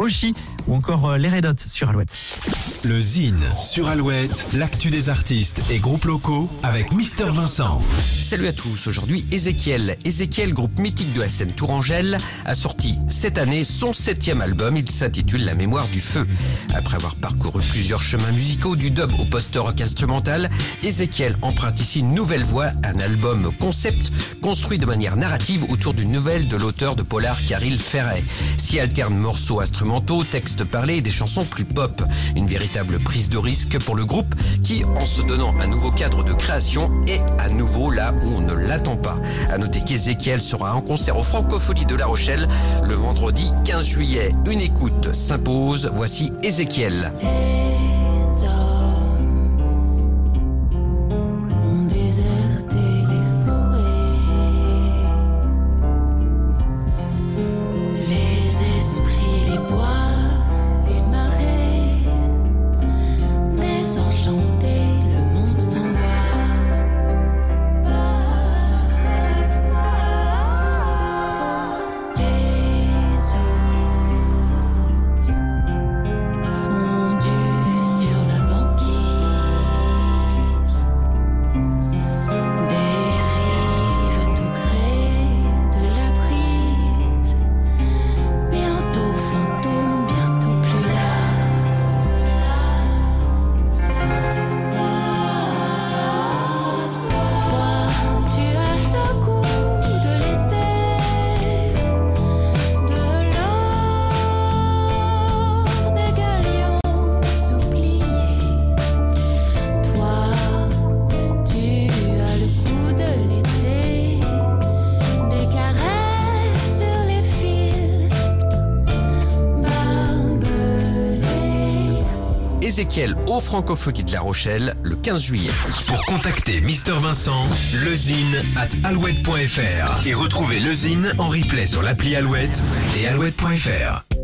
Oshi ou encore euh, les Red Hot sur Alouette. Le Zine sur Alouette, l'actu des artistes et groupes locaux avec Mister Vincent. Salut à tous, aujourd'hui Ezekiel. Ezekiel, groupe mythique de la scène Tourangelle, a sorti cette année son septième album, il s'intitule La mémoire du feu. Après avoir parcouru plusieurs chemins musicaux du dub au post-rock instrumental, Ezekiel emprunte ici une nouvelle voie, un album concept construit de manière narrative autour d'une nouvelle de l'auteur de polar Caril Ferret. S'y alternent morceaux instrumentaux, textes parlés et des chansons plus pop. Une véritable prise de risque pour le groupe qui, en se donnant un nouveau cadre de création, est à nouveau là où on ne l'attend pas. À noter qu'Ezekiel sera en concert au Francopholies de La Rochelle le vendredi 15 juillet. Une écoute s'impose. Voici Ezekiel. Ezekiel au Francopholies de La Rochelle le 15 juillet. Pour contacter Mister Vincent, lezine at alouette.fr et retrouver le Zine en replay sur l'appli Alouette et alouette.fr.